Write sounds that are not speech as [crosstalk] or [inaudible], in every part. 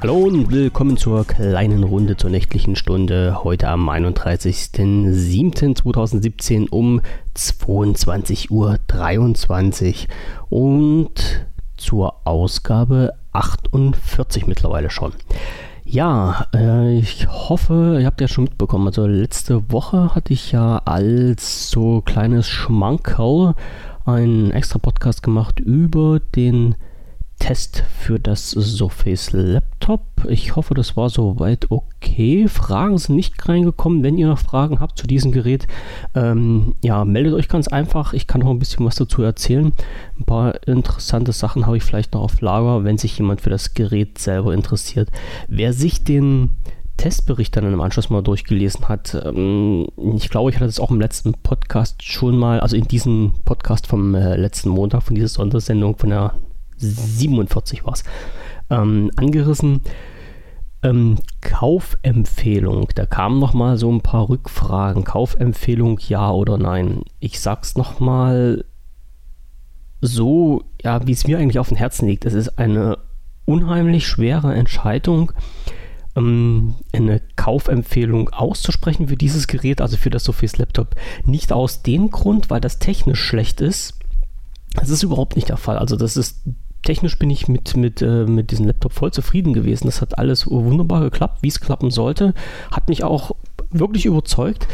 Hallo und willkommen zur kleinen Runde zur nächtlichen Stunde heute am 31.07.2017 um 22.23 Uhr und zur Ausgabe 48 mittlerweile schon. Ja, äh, ich hoffe, ihr habt ja schon mitbekommen. Also letzte Woche hatte ich ja als so kleines Schmankerl einen extra Podcast gemacht über den Test für das Surface Laptop. Ich hoffe, das war soweit okay. Fragen sind nicht reingekommen. Wenn ihr noch Fragen habt zu diesem Gerät, ähm, ja, meldet euch ganz einfach. Ich kann noch ein bisschen was dazu erzählen. Ein paar interessante Sachen habe ich vielleicht noch auf Lager, wenn sich jemand für das Gerät selber interessiert. Wer sich den Testbericht dann im Anschluss mal durchgelesen hat. Ähm, ich glaube, ich hatte das auch im letzten Podcast schon mal, also in diesem Podcast vom äh, letzten Montag, von dieser Sondersendung von der 47 war es, ähm, angerissen. Ähm, Kaufempfehlung, da kamen noch mal so ein paar Rückfragen. Kaufempfehlung, ja oder nein? Ich sag's noch mal so, ja, wie es mir eigentlich auf dem Herzen liegt. Es ist eine unheimlich schwere Entscheidung, ähm, eine Kaufempfehlung auszusprechen für dieses Gerät, also für das Surface Laptop. Nicht aus dem Grund, weil das technisch schlecht ist. Das ist überhaupt nicht der Fall. Also das ist technisch bin ich mit, mit, äh, mit diesem Laptop voll zufrieden gewesen. Das hat alles wunderbar geklappt, wie es klappen sollte. Hat mich auch wirklich überzeugt.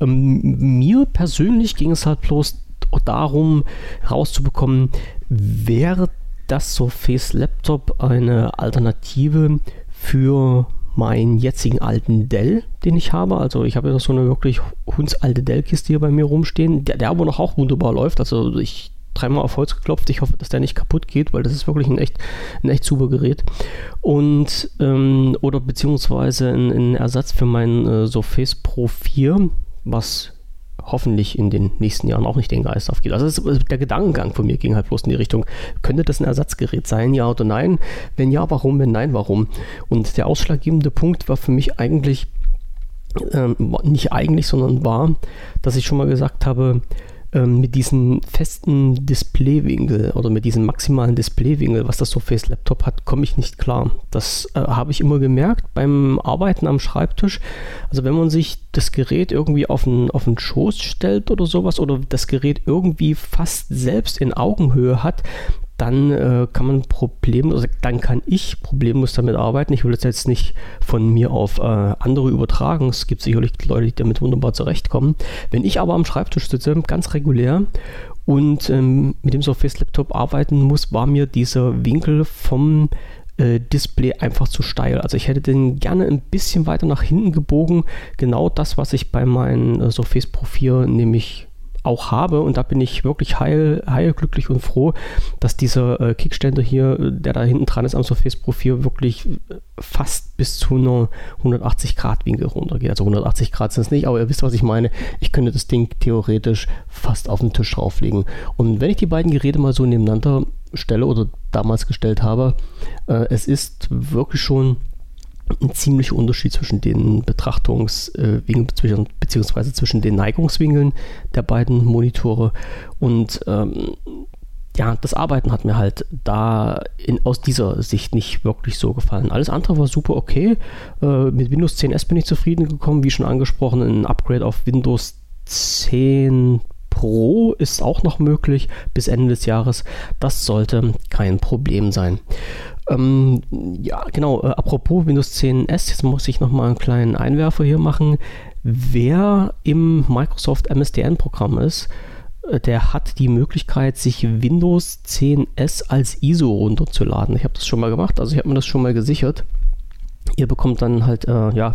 Ähm, mir persönlich ging es halt bloß darum, rauszubekommen, wäre das Surface Laptop eine Alternative für meinen jetzigen alten Dell, den ich habe. Also ich habe ja so eine wirklich hundsalte Dell-Kiste hier bei mir rumstehen, der, der aber noch auch wunderbar läuft. Also ich dreimal auf Holz geklopft. Ich hoffe, dass der nicht kaputt geht, weil das ist wirklich ein echt, ein echt super Gerät. Und, ähm, oder beziehungsweise ein, ein, Ersatz für mein äh, Surface Pro 4, was hoffentlich in den nächsten Jahren auch nicht den Geist aufgeht. Also ist, der Gedankengang von mir ging halt bloß in die Richtung, könnte das ein Ersatzgerät sein, ja oder nein? Wenn ja, warum? Wenn nein, warum? Und der ausschlaggebende Punkt war für mich eigentlich, ähm, nicht eigentlich, sondern war, dass ich schon mal gesagt habe, ähm, mit diesem festen Displaywinkel oder mit diesem maximalen Displaywinkel, was das Surface Laptop hat, komme ich nicht klar. Das äh, habe ich immer gemerkt beim Arbeiten am Schreibtisch. Also wenn man sich das Gerät irgendwie auf den, auf den Schoß stellt oder sowas oder das Gerät irgendwie fast selbst in Augenhöhe hat, dann äh, kann man problemlos, also dann kann ich problemlos damit arbeiten. Ich will das jetzt nicht von mir auf äh, andere übertragen. Es gibt sicherlich Leute, die damit wunderbar zurechtkommen. Wenn ich aber am Schreibtisch sitze, ganz regulär und ähm, mit dem Surface Laptop arbeiten muss, war mir dieser Winkel vom äh, Display einfach zu steil. Also ich hätte den gerne ein bisschen weiter nach hinten gebogen. Genau das, was ich bei meinem äh, Surface Pro 4 nämlich auch habe. Und da bin ich wirklich heil, heil glücklich und froh, dass dieser äh, Kickständer hier, der da hinten dran ist am Surface Pro 4, wirklich äh, fast bis zu einer 180 Grad Winkel runtergeht. Also 180 Grad sind es nicht, aber ihr wisst, was ich meine. Ich könnte das Ding theoretisch fast auf den Tisch drauflegen. Und wenn ich die beiden Geräte mal so nebeneinander stelle oder damals gestellt habe, äh, es ist wirklich schon ein ziemlicher Unterschied zwischen den Betrachtungswinkeln äh, beziehungsweise zwischen den Neigungswinkeln der beiden Monitore und ähm, ja, das Arbeiten hat mir halt da in, aus dieser Sicht nicht wirklich so gefallen. Alles andere war super okay. Äh, mit Windows 10S bin ich zufrieden gekommen, wie schon angesprochen, ein Upgrade auf Windows 10 Pro ist auch noch möglich bis Ende des Jahres. Das sollte kein Problem sein. Ähm, ja, genau. Äh, apropos Windows 10 S, jetzt muss ich nochmal einen kleinen Einwerfer hier machen. Wer im Microsoft MSDN-Programm ist, äh, der hat die Möglichkeit, sich Windows 10 S als ISO runterzuladen. Ich habe das schon mal gemacht, also ich habe mir das schon mal gesichert. Ihr bekommt dann halt, äh, ja,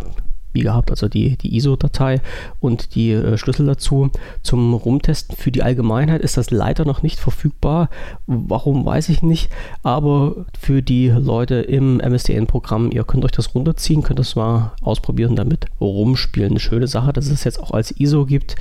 wie gehabt, also die, die ISO-Datei und die äh, Schlüssel dazu. Zum Rumtesten für die Allgemeinheit ist das leider noch nicht verfügbar. Warum weiß ich nicht, aber für die Leute im MSDN-Programm, ihr könnt euch das runterziehen, könnt das mal ausprobieren, damit rumspielen. Eine schöne Sache, dass es jetzt auch als ISO gibt.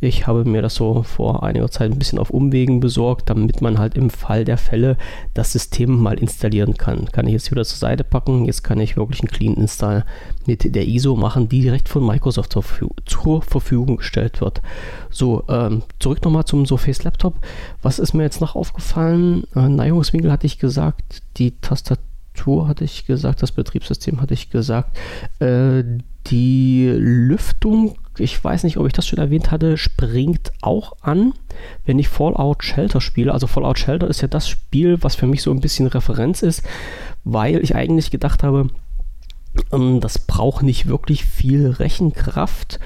Ich habe mir das so vor einiger Zeit ein bisschen auf Umwegen besorgt, damit man halt im Fall der Fälle das System mal installieren kann. Kann ich jetzt wieder zur Seite packen. Jetzt kann ich wirklich einen Clean Install mit der ISO machen, die direkt von Microsoft zur, zur Verfügung gestellt wird. So, ähm, zurück nochmal zum Surface Laptop. Was ist mir jetzt noch aufgefallen? Äh, Neigungswinkel hatte ich gesagt, die Tastatur hatte ich gesagt, das Betriebssystem hatte ich gesagt. Äh, die Lüftung, ich weiß nicht, ob ich das schon erwähnt hatte, springt auch an, wenn ich Fallout Shelter spiele. Also Fallout Shelter ist ja das Spiel, was für mich so ein bisschen Referenz ist, weil ich eigentlich gedacht habe, ähm, das braucht nicht wirklich viel Rechenkraft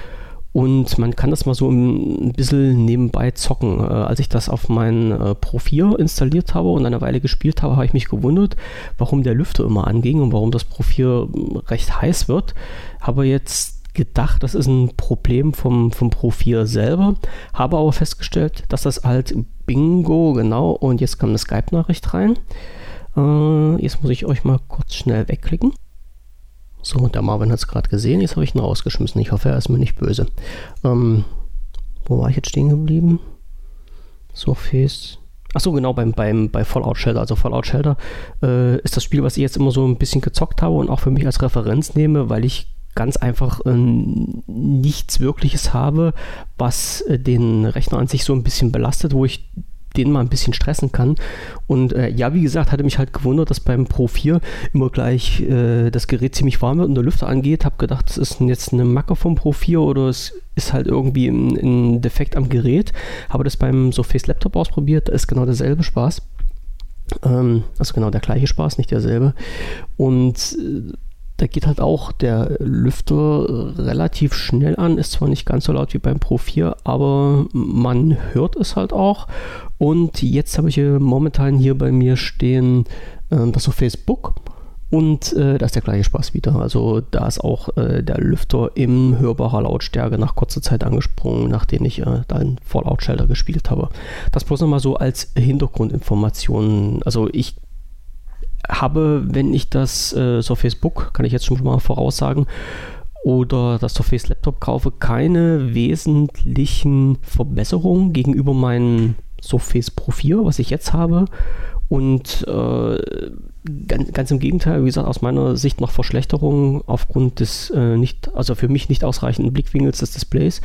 und man kann das mal so ein bisschen nebenbei zocken. Äh, als ich das auf mein äh, Pro 4 installiert habe und eine Weile gespielt habe, habe ich mich gewundert, warum der Lüfter immer anging und warum das Pro 4 hm, recht heiß wird. Habe jetzt gedacht, das ist ein Problem vom, vom Pro 4 selber, habe aber festgestellt, dass das halt Bingo, genau, und jetzt kam eine Skype-Nachricht rein. Äh, jetzt muss ich euch mal kurz schnell wegklicken. So, der Marvin hat es gerade gesehen, jetzt habe ich ihn rausgeschmissen. Ich hoffe, er ist mir nicht böse. Ähm, wo war ich jetzt stehen geblieben? Surface. Achso, genau, beim, beim, bei Fallout Shelter. Also Fallout Shelter äh, ist das Spiel, was ich jetzt immer so ein bisschen gezockt habe und auch für mich als Referenz nehme, weil ich ganz einfach äh, nichts Wirkliches habe, was äh, den Rechner an sich so ein bisschen belastet, wo ich den mal ein bisschen stressen kann. Und äh, ja, wie gesagt, hatte mich halt gewundert, dass beim Pro 4 immer gleich äh, das Gerät ziemlich warm wird und der Lüfter angeht. Habe gedacht, das ist jetzt eine Macke vom Pro 4 oder es ist halt irgendwie ein, ein Defekt am Gerät. Habe das beim Surface Laptop ausprobiert, da ist genau derselbe Spaß. Ähm, also genau der gleiche Spaß, nicht derselbe. Und äh, da geht halt auch der Lüfter relativ schnell an, ist zwar nicht ganz so laut wie beim Pro 4, aber man hört es halt auch. Und jetzt habe ich momentan hier bei mir stehen äh, das auf Facebook und äh, da ist der gleiche Spaß wieder. Also da ist auch äh, der Lüfter in hörbarer Lautstärke nach kurzer Zeit angesprungen, nachdem ich äh, da einen Fallout Shelter gespielt habe. Das bloß nochmal so als Hintergrundinformation. Also ich habe, wenn ich das äh, Surface Book, kann ich jetzt schon mal voraussagen, oder das Surface Laptop kaufe, keine wesentlichen Verbesserungen gegenüber meinem Surface Pro 4, was ich jetzt habe. Und äh, ganz, ganz, im Gegenteil, wie gesagt, aus meiner Sicht noch Verschlechterungen aufgrund des äh, nicht, also für mich nicht ausreichenden Blickwinkels des Displays.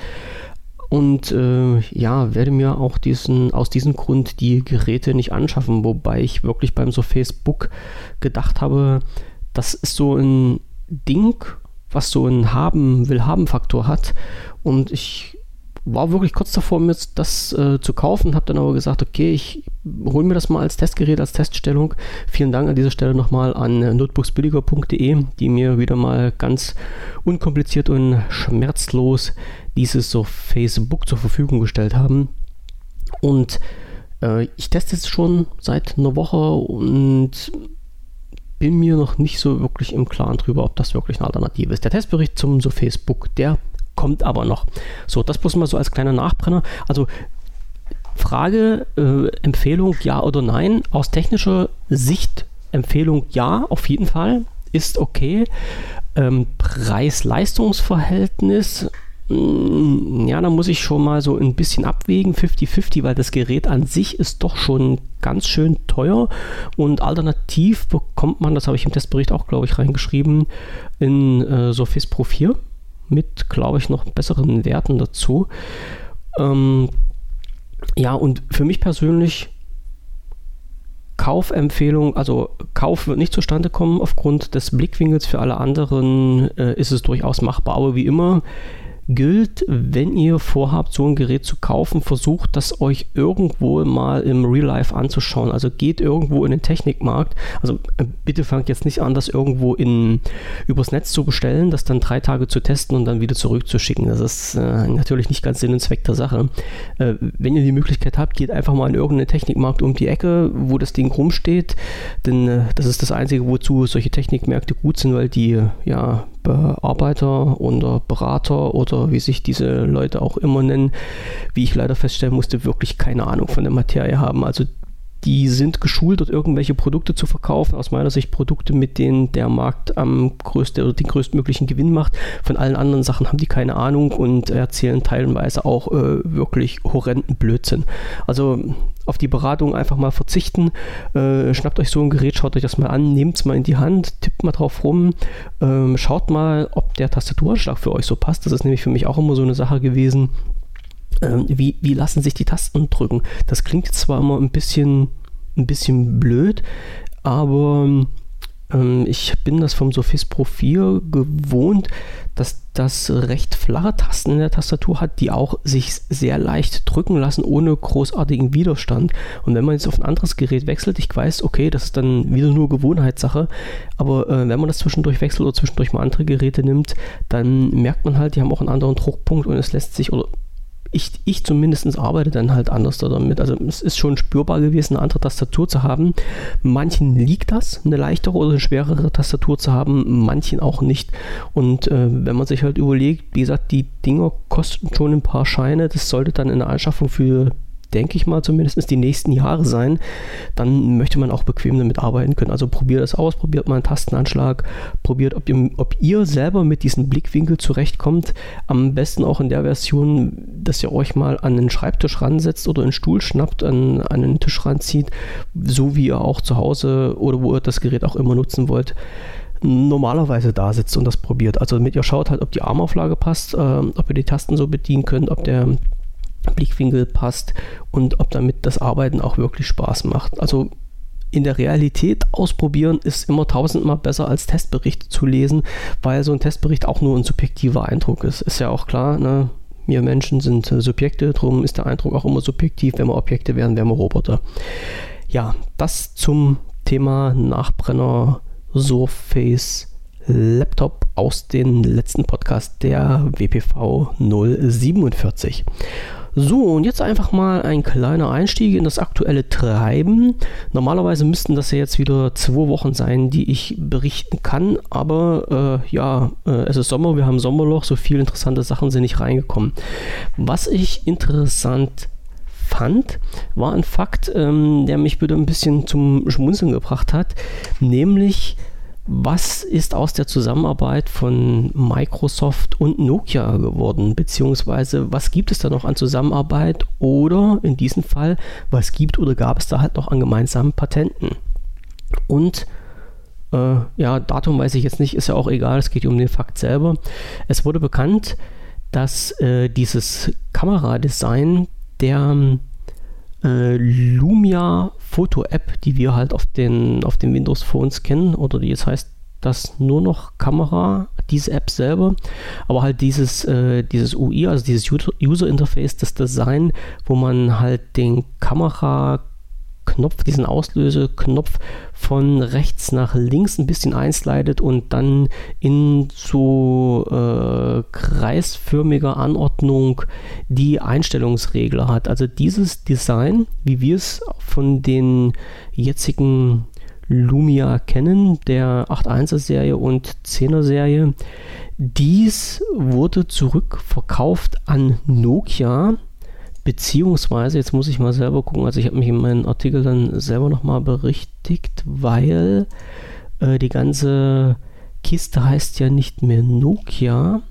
Und äh, ja, werde mir auch diesen, aus diesem Grund die Geräte nicht anschaffen, wobei ich wirklich beim Surface Book gedacht habe, das ist so ein Ding, was so einen haben, will haben Faktor hat. Und ich war wirklich kurz davor, mir das äh, zu kaufen, habe dann aber gesagt, okay, ich hole mir das mal als Testgerät, als Teststellung. Vielen Dank an dieser Stelle nochmal an äh, notebooksbilliger.de, die mir wieder mal ganz unkompliziert und schmerzlos dieses so Facebook zur Verfügung gestellt haben. Und äh, ich teste es schon seit einer Woche und bin mir noch nicht so wirklich im Klaren darüber, ob das wirklich eine Alternative ist. Der Testbericht zum so Facebook, der kommt aber noch. So, das bloß mal so als kleiner Nachbrenner. Also Frage, äh, Empfehlung ja oder nein. Aus technischer Sicht Empfehlung ja, auf jeden Fall. Ist okay. Ähm, Preis-Leistungs-Verhältnis, mm, ja, da muss ich schon mal so ein bisschen abwägen, 50-50, weil das Gerät an sich ist doch schon ganz schön teuer und alternativ bekommt man, das habe ich im Testbericht auch, glaube ich, reingeschrieben, in äh, Surface Pro 4 mit, glaube ich, noch besseren Werten dazu. Ähm, ja, und für mich persönlich Kaufempfehlung, also Kauf wird nicht zustande kommen aufgrund des Blickwinkels. Für alle anderen äh, ist es durchaus machbar. Aber wie immer, gilt, wenn ihr vorhabt, so ein Gerät zu kaufen, versucht das euch irgendwo mal im Real Life anzuschauen. Also geht irgendwo in den Technikmarkt. Also äh, bitte fangt jetzt nicht an, das irgendwo in, übers Netz zu bestellen, das dann drei Tage zu testen und dann wieder zurückzuschicken. Das ist äh, natürlich nicht ganz Sinn und Zweck der Sache. Äh, wenn ihr die Möglichkeit habt, geht einfach mal in irgendeinen Technikmarkt um die Ecke, wo das Ding rumsteht, denn äh, das ist das Einzige, wozu solche Technikmärkte gut sind, weil die ja Bearbeiter oder Berater oder wie sich diese Leute auch immer nennen, wie ich leider feststellen musste, wirklich keine Ahnung von der Materie haben. Also die sind geschult, dort irgendwelche Produkte zu verkaufen. Aus meiner Sicht Produkte, mit denen der Markt am größten oder den größtmöglichen Gewinn macht. Von allen anderen Sachen haben die keine Ahnung und erzählen teilweise auch äh, wirklich horrenden Blödsinn. Also auf die Beratung einfach mal verzichten. Äh, schnappt euch so ein Gerät, schaut euch das mal an, nehmt es mal in die Hand, tippt mal drauf rum, ähm, schaut mal, ob der Tastaturanschlag für euch so passt. Das ist nämlich für mich auch immer so eine Sache gewesen. Ähm, wie, wie lassen sich die Tasten drücken? Das klingt zwar immer ein bisschen, ein bisschen blöd, aber ähm, ich bin das vom Surface Pro 4 gewohnt, dass das recht flache Tasten in der Tastatur hat, die auch sich sehr leicht drücken lassen, ohne großartigen Widerstand. Und wenn man jetzt auf ein anderes Gerät wechselt, ich weiß, okay, das ist dann wieder nur Gewohnheitssache, aber äh, wenn man das zwischendurch wechselt oder zwischendurch mal andere Geräte nimmt, dann merkt man halt, die haben auch einen anderen Druckpunkt und es lässt sich, oder ich, ich zumindest arbeite dann halt anders damit. Also es ist schon spürbar gewesen, eine andere Tastatur zu haben. Manchen liegt das, eine leichtere oder eine schwerere Tastatur zu haben, manchen auch nicht. Und äh, wenn man sich halt überlegt, wie gesagt, die Dinger kosten schon ein paar Scheine, das sollte dann in der Anschaffung für denke ich mal zumindest, die nächsten Jahre sein, dann möchte man auch bequem damit arbeiten können. Also probiert es aus, probiert mal einen Tastenanschlag, probiert, ob ihr, ob ihr selber mit diesem Blickwinkel zurechtkommt. Am besten auch in der Version, dass ihr euch mal an den Schreibtisch ransetzt oder einen Stuhl schnappt, an, an den Tisch ranzieht, so wie ihr auch zu Hause oder wo ihr das Gerät auch immer nutzen wollt normalerweise da sitzt und das probiert. Also damit ihr schaut halt, ob die Armauflage passt, äh, ob ihr die Tasten so bedienen könnt, ob der Blickwinkel passt und ob damit das Arbeiten auch wirklich Spaß macht. Also in der Realität ausprobieren ist immer tausendmal besser als Testberichte zu lesen, weil so ein Testbericht auch nur ein subjektiver Eindruck ist. Ist ja auch klar, ne? wir Menschen sind äh, Subjekte, darum ist der Eindruck auch immer subjektiv. Wenn wir Objekte wären, wären wir Roboter. Ja, das zum Thema Nachbrenner Surface Laptop aus dem letzten Podcast der WPV 047. So, und jetzt einfach mal ein kleiner Einstieg in das aktuelle Treiben. Normalerweise müssten das ja jetzt wieder zwei Wochen sein, die ich berichten kann, aber äh, ja, äh, es ist Sommer, wir haben Sommerloch, so viele interessante Sachen sind nicht reingekommen. Was ich interessant fand, war ein Fakt, ähm, der mich wieder ein bisschen zum Schmunzeln gebracht hat, nämlich was ist aus der Zusammenarbeit von Microsoft und Nokia geworden? Beziehungsweise was gibt es da noch an Zusammenarbeit? Oder in diesem Fall, was gibt oder gab es da halt noch an gemeinsamen Patenten? Und äh, ja, Datum weiß ich jetzt nicht, ist ja auch egal, es geht um den Fakt selber. Es wurde bekannt, dass äh, dieses Kameradesign der äh, Lumia Foto App, die wir halt auf den, auf den Windows Phones kennen, oder die jetzt heißt das nur noch Kamera, diese App selber, aber halt dieses, äh, dieses UI, also dieses User Interface, das Design, wo man halt den Kamera Knopf, diesen Auslöseknopf von rechts nach links ein bisschen einslidet und dann in so äh, kreisförmiger Anordnung die Einstellungsregler hat. Also dieses Design, wie wir es von den jetzigen Lumia kennen, der 8.1er Serie und 10er Serie, dies wurde zurückverkauft an Nokia Beziehungsweise, jetzt muss ich mal selber gucken, also ich habe mich in meinen Artikel dann selber nochmal berichtigt, weil äh, die ganze Kiste heißt ja nicht mehr Nokia,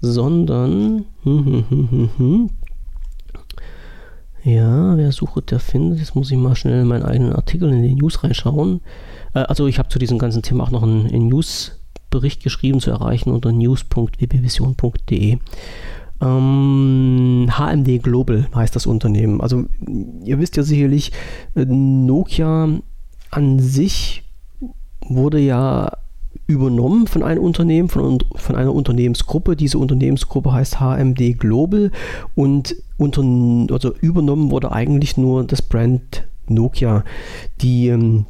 sondern hm, hm, hm, hm, hm. ja, wer sucht, der findet. Jetzt muss ich mal schnell in meinen eigenen Artikel in die News reinschauen. Äh, also ich habe zu diesem ganzen Thema auch noch einen, einen Newsbericht geschrieben zu erreichen unter news.wbvision.de. Ähm, HMD Global heißt das Unternehmen. Also ihr wisst ja sicherlich, äh, Nokia an sich wurde ja übernommen von einem Unternehmen, von, von einer Unternehmensgruppe. Diese Unternehmensgruppe heißt HMD Global und unter, also übernommen wurde eigentlich nur das Brand Nokia. Die ähm,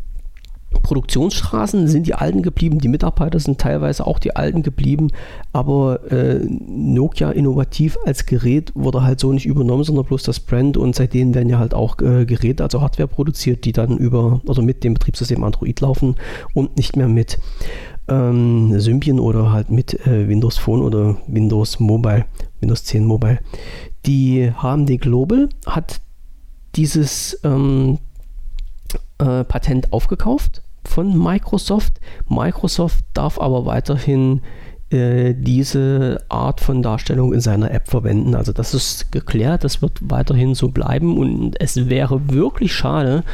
Produktionsstraßen sind die alten geblieben, die Mitarbeiter sind teilweise auch die alten geblieben, aber äh, Nokia innovativ als Gerät wurde halt so nicht übernommen, sondern bloß das Brand und seitdem werden ja halt auch äh, Geräte, also Hardware produziert, die dann über oder mit dem Betriebssystem Android laufen und nicht mehr mit ähm, Symbian oder halt mit äh, Windows Phone oder Windows Mobile, Windows 10 Mobile. Die HMD Global hat dieses ähm, äh, Patent aufgekauft von Microsoft. Microsoft darf aber weiterhin äh, diese Art von Darstellung in seiner App verwenden. Also das ist geklärt, das wird weiterhin so bleiben und es wäre wirklich schade,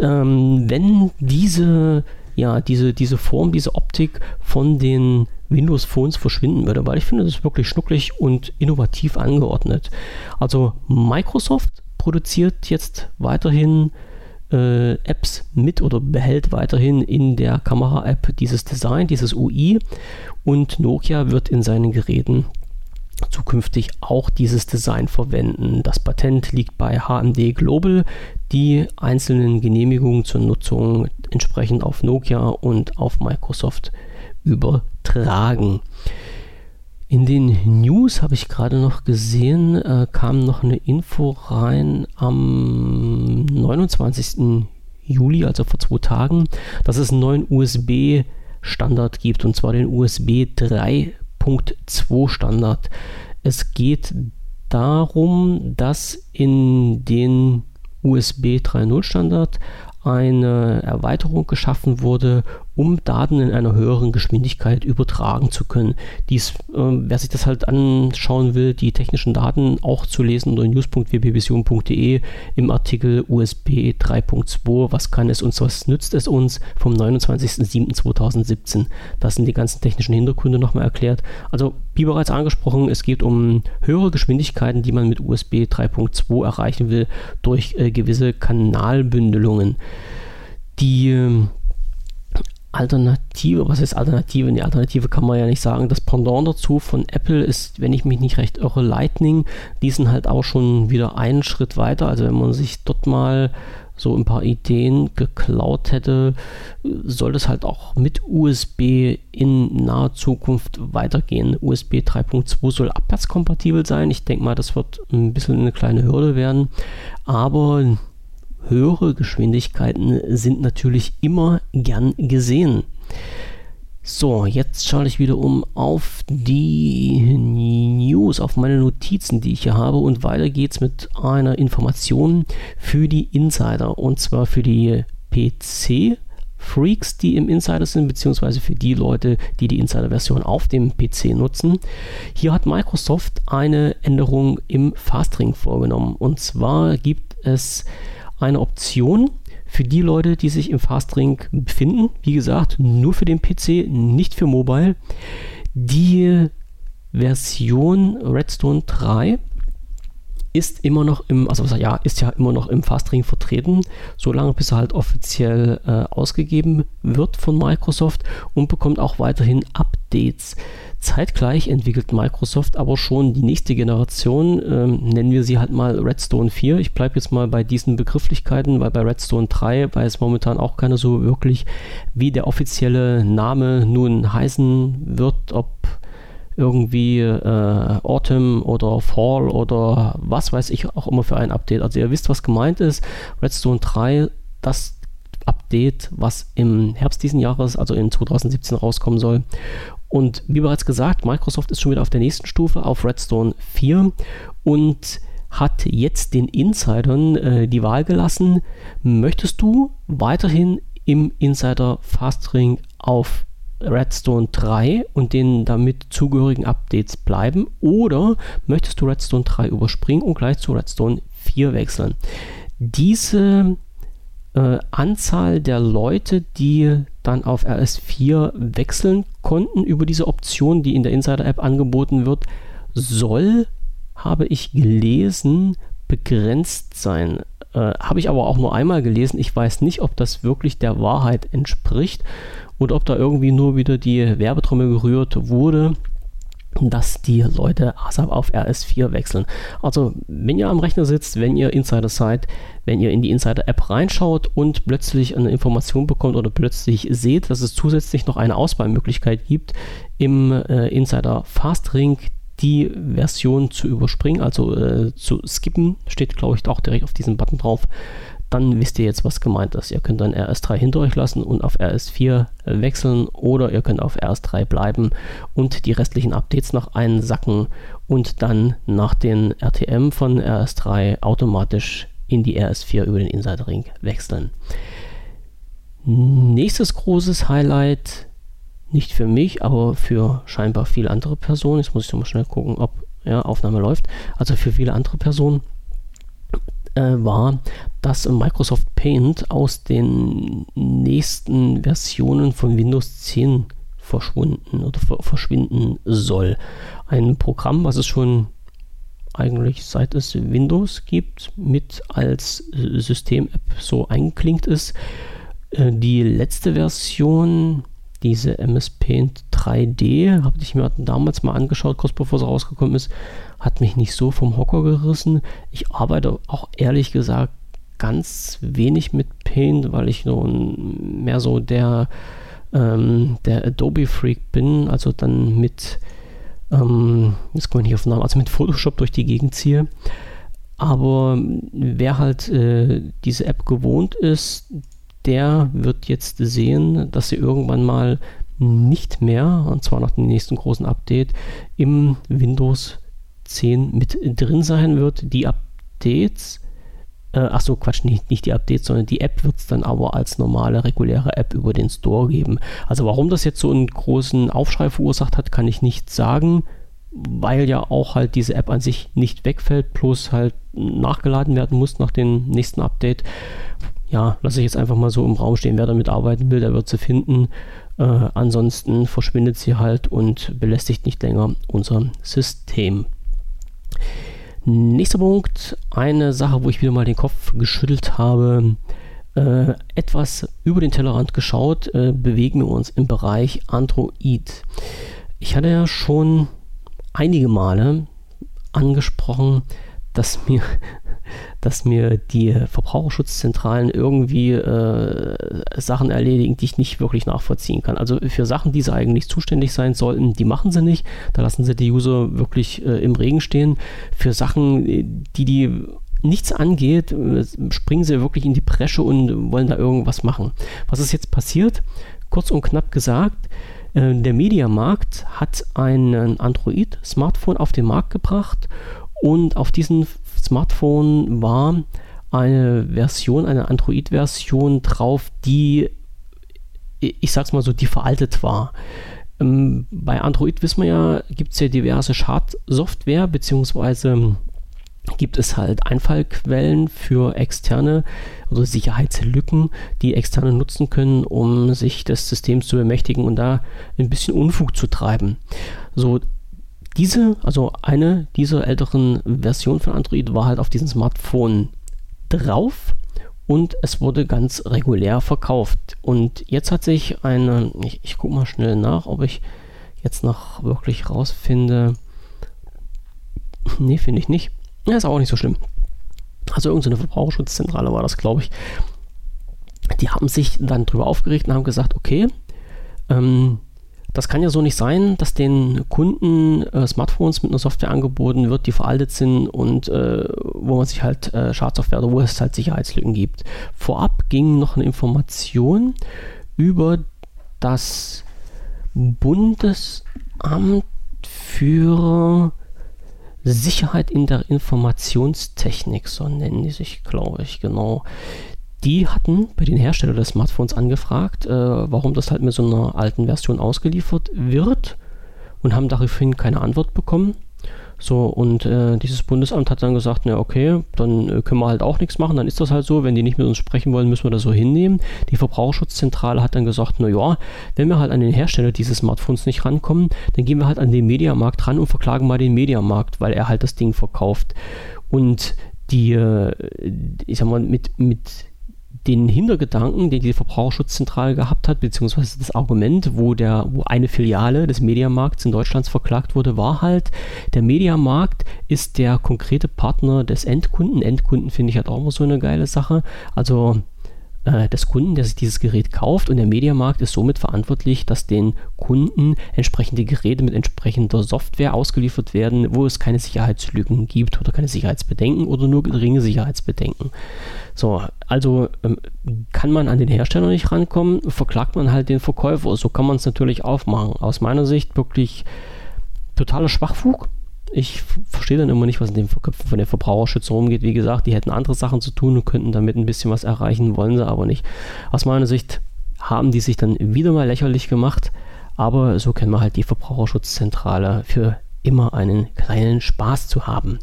ähm, wenn diese, ja, diese, diese Form, diese Optik von den Windows Phones verschwinden würde, weil ich finde, das ist wirklich schnucklig und innovativ angeordnet. Also Microsoft produziert jetzt weiterhin äh, Apps mit oder behält weiterhin in der Kamera-App dieses Design, dieses UI und Nokia wird in seinen Geräten zukünftig auch dieses Design verwenden. Das Patent liegt bei HMD Global. Die einzelnen Genehmigungen zur Nutzung entsprechend auf Nokia und auf Microsoft übertragen. In den News habe ich gerade noch gesehen, äh, kam noch eine Info rein am 29. Juli, also vor zwei Tagen, dass es einen neuen USB-Standard gibt, und zwar den USB 3.2 Standard. Es geht darum, dass in den USB 3.0 Standard eine Erweiterung geschaffen wurde, um Daten in einer höheren Geschwindigkeit übertragen zu können. Dies, äh, wer sich das halt anschauen will, die technischen Daten auch zu lesen unter news.wbvision.de im Artikel USB 3.2, was kann es uns, was nützt es uns vom 29.07.2017. Das sind die ganzen technischen Hintergründe nochmal erklärt. Also, wie bereits angesprochen, es geht um höhere Geschwindigkeiten, die man mit USB 3.2 erreichen will durch äh, gewisse Kanalbündelungen. Die ähm, Alternative, was ist Alternative? Die Alternative kann man ja nicht sagen. Das Pendant dazu von Apple ist, wenn ich mich nicht recht irre, Lightning. Die sind halt auch schon wieder einen Schritt weiter. Also wenn man sich dort mal so ein paar Ideen geklaut hätte, soll das halt auch mit USB in naher Zukunft weitergehen. USB 3.2 soll abwärtskompatibel sein. Ich denke mal, das wird ein bisschen eine kleine Hürde werden. Aber höhere Geschwindigkeiten sind natürlich immer gern gesehen. So, jetzt schaue ich wieder um auf die News, auf meine Notizen, die ich hier habe und weiter geht's mit einer Information für die Insider und zwar für die PC Freaks, die im Insider sind, beziehungsweise für die Leute, die die Insider-Version auf dem PC nutzen. Hier hat Microsoft eine Änderung im Fastring vorgenommen. Und zwar gibt es eine Option für die Leute, die sich im Fastring befinden. Wie gesagt, nur für den PC, nicht für Mobile. Die Version Redstone 3 ist immer noch im, also ja, ist ja immer noch im Fastring vertreten, solange bis er halt offiziell äh, ausgegeben wird von Microsoft und bekommt auch weiterhin Updates. Zeitgleich entwickelt Microsoft aber schon die nächste Generation, ähm, nennen wir sie halt mal Redstone 4. Ich bleibe jetzt mal bei diesen Begrifflichkeiten, weil bei Redstone 3 weiß momentan auch keiner so wirklich, wie der offizielle Name nun heißen wird, ob irgendwie äh, Autumn oder Fall oder was weiß ich auch immer für ein Update. Also ihr wisst, was gemeint ist. Redstone 3, das Update, was im Herbst diesen Jahres, also in 2017 rauskommen soll. Und wie bereits gesagt, Microsoft ist schon wieder auf der nächsten Stufe, auf Redstone 4 und hat jetzt den Insidern äh, die Wahl gelassen, möchtest du weiterhin im Insider Fastring auf Redstone 3 und den damit zugehörigen Updates bleiben oder möchtest du Redstone 3 überspringen und gleich zu Redstone 4 wechseln. Diese äh, Anzahl der Leute, die dann auf RS4 wechseln konnten über diese Option, die in der Insider-App angeboten wird, soll, habe ich gelesen, begrenzt sein. Äh, habe ich aber auch nur einmal gelesen. Ich weiß nicht, ob das wirklich der Wahrheit entspricht oder ob da irgendwie nur wieder die Werbetrommel gerührt wurde dass die Leute ASAP auf RS4 wechseln. Also, wenn ihr am Rechner sitzt, wenn ihr Insider seid, wenn ihr in die Insider-App reinschaut und plötzlich eine Information bekommt oder plötzlich seht, dass es zusätzlich noch eine Auswahlmöglichkeit gibt, im äh, Insider Fast Ring die Version zu überspringen, also äh, zu skippen, steht glaube ich auch direkt auf diesem Button drauf, dann wisst ihr jetzt, was gemeint ist. Ihr könnt dann RS3 hinter euch lassen und auf RS4 äh, wechseln oder ihr könnt auf RS3 bleiben und die restlichen Updates noch einsacken und dann nach den RTM von RS3 automatisch in die RS4 über den Insider Ring wechseln. Nächstes großes Highlight nicht für mich, aber für scheinbar viele andere Personen. Jetzt muss ich mal schnell gucken, ob ja, Aufnahme läuft. Also für viele andere Personen äh, war, dass Microsoft Paint aus den nächsten Versionen von Windows 10 verschwunden oder verschwinden soll. Ein Programm, was es schon eigentlich seit es Windows gibt, mit als System-App so eingeklinkt ist. Äh, die letzte Version, diese MS Paint 3D, habe ich mir damals mal angeschaut, kurz bevor sie rausgekommen ist, hat mich nicht so vom Hocker gerissen. Ich arbeite auch ehrlich gesagt ganz wenig mit Paint, weil ich nur mehr so der, ähm, der Adobe Freak bin, also dann mit ähm, jetzt komme ich nicht auf Namen, also mit Photoshop durch die Gegend ziehe. Aber wer halt äh, diese App gewohnt ist, der wird jetzt sehen, dass sie irgendwann mal nicht mehr, und zwar nach dem nächsten großen Update, im Windows 10 mit drin sein wird. Die Updates äh, ach so, Quatsch, nicht, nicht die Updates, sondern die App wird es dann aber als normale, reguläre App über den Store geben. Also warum das jetzt so einen großen Aufschrei verursacht hat, kann ich nicht sagen, weil ja auch halt diese App an sich nicht wegfällt, bloß halt nachgeladen werden muss nach dem nächsten Update. Ja, lasse ich jetzt einfach mal so im Raum stehen. Wer damit arbeiten will, der wird sie finden. Äh, ansonsten verschwindet sie halt und belästigt nicht länger unser System. Nächster Punkt, eine Sache, wo ich wieder mal den Kopf geschüttelt habe. Äh, etwas über den Tellerrand geschaut, äh, bewegen wir uns im Bereich Android. Ich hatte ja schon einige Male angesprochen, dass mir dass mir die Verbraucherschutzzentralen irgendwie äh, Sachen erledigen, die ich nicht wirklich nachvollziehen kann. Also für Sachen, die sie eigentlich zuständig sein sollten, die machen sie nicht. Da lassen sie die User wirklich äh, im Regen stehen. Für Sachen, die die nichts angeht, äh, springen sie wirklich in die Bresche und wollen da irgendwas machen. Was ist jetzt passiert? Kurz und knapp gesagt, äh, der Mediamarkt hat ein Android-Smartphone auf den Markt gebracht und auf diesen Smartphone war eine Version, eine Android-Version drauf, die, ich sag's mal so, die veraltet war. Ähm, bei Android wissen wir ja, gibt es ja diverse Schadsoftware, beziehungsweise gibt es halt Einfallquellen für externe oder Sicherheitslücken, die externe nutzen können, um sich des Systems zu bemächtigen und da ein bisschen Unfug zu treiben. So, diese, also eine dieser älteren Versionen von Android war halt auf diesem Smartphone drauf und es wurde ganz regulär verkauft. Und jetzt hat sich eine, ich, ich gucke mal schnell nach, ob ich jetzt noch wirklich rausfinde. Nee, finde ich nicht. Ja, ist auch nicht so schlimm. Also irgendeine Verbraucherschutzzentrale war das, glaube ich. Die haben sich dann drüber aufgeregt und haben gesagt, okay, ähm, das kann ja so nicht sein, dass den Kunden äh, Smartphones mit einer Software angeboten wird, die veraltet sind und äh, wo man sich halt äh, Schadsoftware oder wo es halt Sicherheitslücken gibt. Vorab ging noch eine Information über das Bundesamt für Sicherheit in der Informationstechnik, so nennen die sich, glaube ich, genau die hatten bei den Herstellern des Smartphones angefragt, äh, warum das halt mit so einer alten Version ausgeliefert wird und haben daraufhin keine Antwort bekommen. So, und äh, dieses Bundesamt hat dann gesagt, na okay, dann äh, können wir halt auch nichts machen, dann ist das halt so, wenn die nicht mit uns sprechen wollen, müssen wir das so hinnehmen. Die Verbraucherschutzzentrale hat dann gesagt, na ja, wenn wir halt an den Hersteller dieses Smartphones nicht rankommen, dann gehen wir halt an den Mediamarkt ran und verklagen mal den Mediamarkt, weil er halt das Ding verkauft. Und die, äh, ich sag mal, mit, mit den Hintergedanken, den die Verbraucherschutzzentrale gehabt hat, beziehungsweise das Argument, wo, der, wo eine Filiale des Mediamarkts in Deutschland verklagt wurde, war halt, der Mediamarkt ist der konkrete Partner des Endkunden. Endkunden finde ich halt auch immer so eine geile Sache. Also äh, des Kunden, der sich dieses Gerät kauft und der Mediamarkt ist somit verantwortlich, dass den Kunden entsprechende Geräte mit entsprechender Software ausgeliefert werden, wo es keine Sicherheitslücken gibt oder keine Sicherheitsbedenken oder nur geringe Sicherheitsbedenken. So, also ähm, kann man an den Hersteller nicht rankommen, verklagt man halt den Verkäufer. So kann man es natürlich aufmachen. Aus meiner Sicht wirklich totaler Schwachfug. Ich verstehe dann immer nicht, was in den Köpfen von den Verbraucherschützern rumgeht. Wie gesagt, die hätten andere Sachen zu tun und könnten damit ein bisschen was erreichen, wollen sie aber nicht. Aus meiner Sicht haben die sich dann wieder mal lächerlich gemacht. Aber so kennen wir halt die Verbraucherschutzzentrale für immer einen kleinen Spaß zu haben.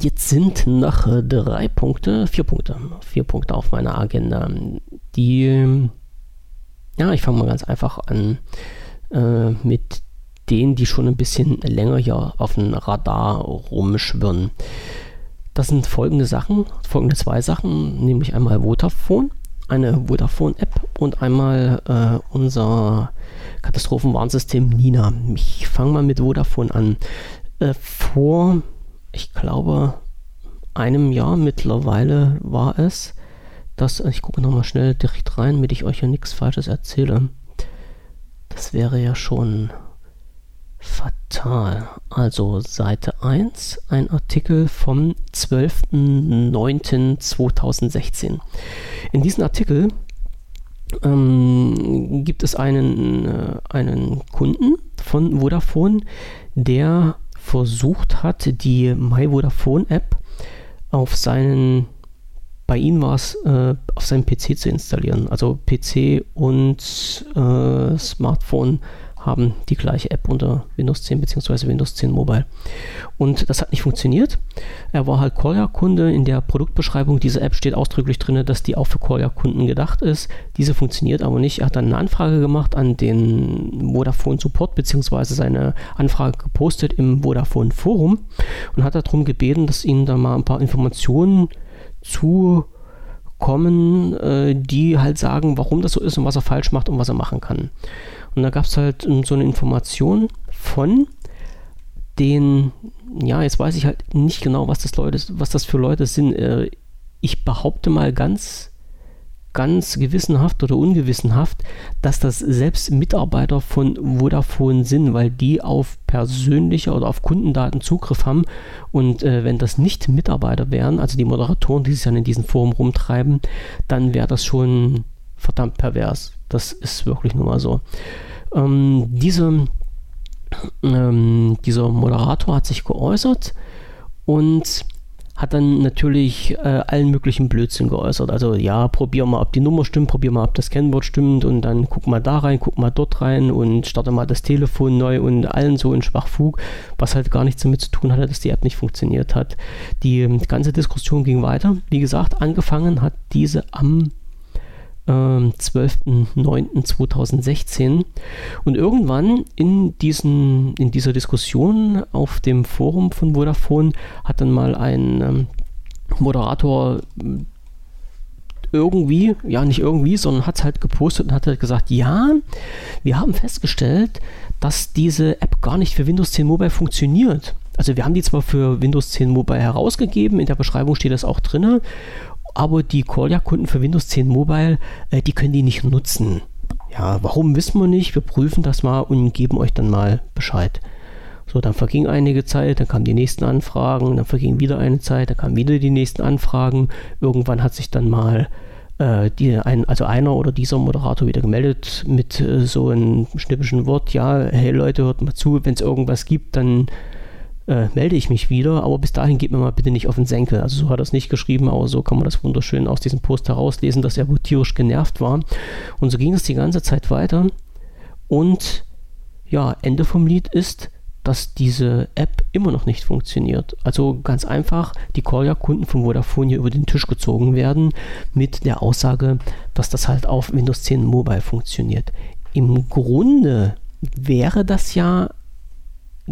Jetzt sind noch drei Punkte, vier Punkte, vier Punkte auf meiner Agenda. Die, ja, ich fange mal ganz einfach an äh, mit denen, die schon ein bisschen länger hier auf dem Radar rumschwirren. Das sind folgende Sachen, folgende zwei Sachen, nämlich einmal Vodafone, eine Vodafone-App und einmal äh, unser Katastrophenwarnsystem Nina. Ich fange mal mit Vodafone an. Äh, vor, ich glaube, einem Jahr mittlerweile war es, dass, ich gucke nochmal schnell direkt rein, damit ich euch ja nichts Falsches erzähle. Das wäre ja schon fatal. Also Seite 1, ein Artikel vom 12.09.2016. In diesem Artikel ähm, gibt es einen, äh, einen Kunden von Vodafone, der versucht hat, die My Vodafone App auf seinen, bei ihm war es, äh, auf seinem PC zu installieren. Also PC und äh, Smartphone haben die gleiche App unter Windows 10 bzw. Windows 10 Mobile. Und das hat nicht funktioniert. Er war halt Collier-Kunde. In der Produktbeschreibung dieser App steht ausdrücklich drin, dass die auch für Collier-Kunden gedacht ist. Diese funktioniert aber nicht. Er hat dann eine Anfrage gemacht an den Vodafone Support bzw. seine Anfrage gepostet im Vodafone Forum und hat darum gebeten, dass ihnen da mal ein paar Informationen zu kommen, äh, die halt sagen, warum das so ist und was er falsch macht und was er machen kann. Und da gab es halt so eine Information von den, ja, jetzt weiß ich halt nicht genau, was das Leute, was das für Leute sind. Äh, ich behaupte mal ganz, ganz gewissenhaft oder ungewissenhaft, dass das selbst Mitarbeiter von Vodafone sind, weil die auf persönliche oder auf Kundendaten Zugriff haben. Und äh, wenn das nicht Mitarbeiter wären, also die Moderatoren, die sich dann in diesem Forum rumtreiben, dann wäre das schon verdammt pervers. Das ist wirklich nur mal so. Ähm, diese, ähm, dieser Moderator hat sich geäußert und hat dann natürlich äh, allen möglichen Blödsinn geäußert. Also ja, probier mal, ob die Nummer stimmt, probier mal, ob das Kennwort stimmt und dann guck mal da rein, guck mal dort rein und starte mal das Telefon neu und allen so in Schwachfug, was halt gar nichts damit zu tun hatte, dass die App nicht funktioniert hat. Die, die ganze Diskussion ging weiter. Wie gesagt, angefangen hat diese am 12.09.2016. Ähm, Und irgendwann in, diesen, in dieser Diskussion auf dem Forum von Vodafone hat dann mal ein ähm, Moderator irgendwie, ja nicht irgendwie, sondern hat es halt gepostet und hat halt gesagt, ja, wir haben festgestellt, dass diese App gar nicht für Windows 10 Mobile funktioniert. Also wir haben die zwar für Windows 10 Mobile herausgegeben, in der Beschreibung steht das auch drin aber die Collier-Kunden für Windows 10 Mobile, äh, die können die nicht nutzen. Ja, warum wissen wir nicht? Wir prüfen das mal und geben euch dann mal Bescheid. So, dann verging einige Zeit, dann kamen die nächsten Anfragen, dann verging wieder eine Zeit, dann kamen wieder die nächsten Anfragen. Irgendwann hat sich dann mal äh, die, ein, also einer oder dieser Moderator wieder gemeldet mit äh, so einem schnippischen Wort, ja, hey Leute, hört mal zu, wenn es irgendwas gibt, dann äh, melde ich mich wieder, aber bis dahin geht mir mal bitte nicht auf den Senkel. Also so hat er es nicht geschrieben, aber so kann man das wunderschön aus diesem Post herauslesen, dass er wohl tierisch genervt war. Und so ging es die ganze Zeit weiter. Und ja, Ende vom Lied ist, dass diese App immer noch nicht funktioniert. Also ganz einfach, die Collier-Kunden von Vodafone hier über den Tisch gezogen werden mit der Aussage, dass das halt auf Windows 10 Mobile funktioniert. Im Grunde wäre das ja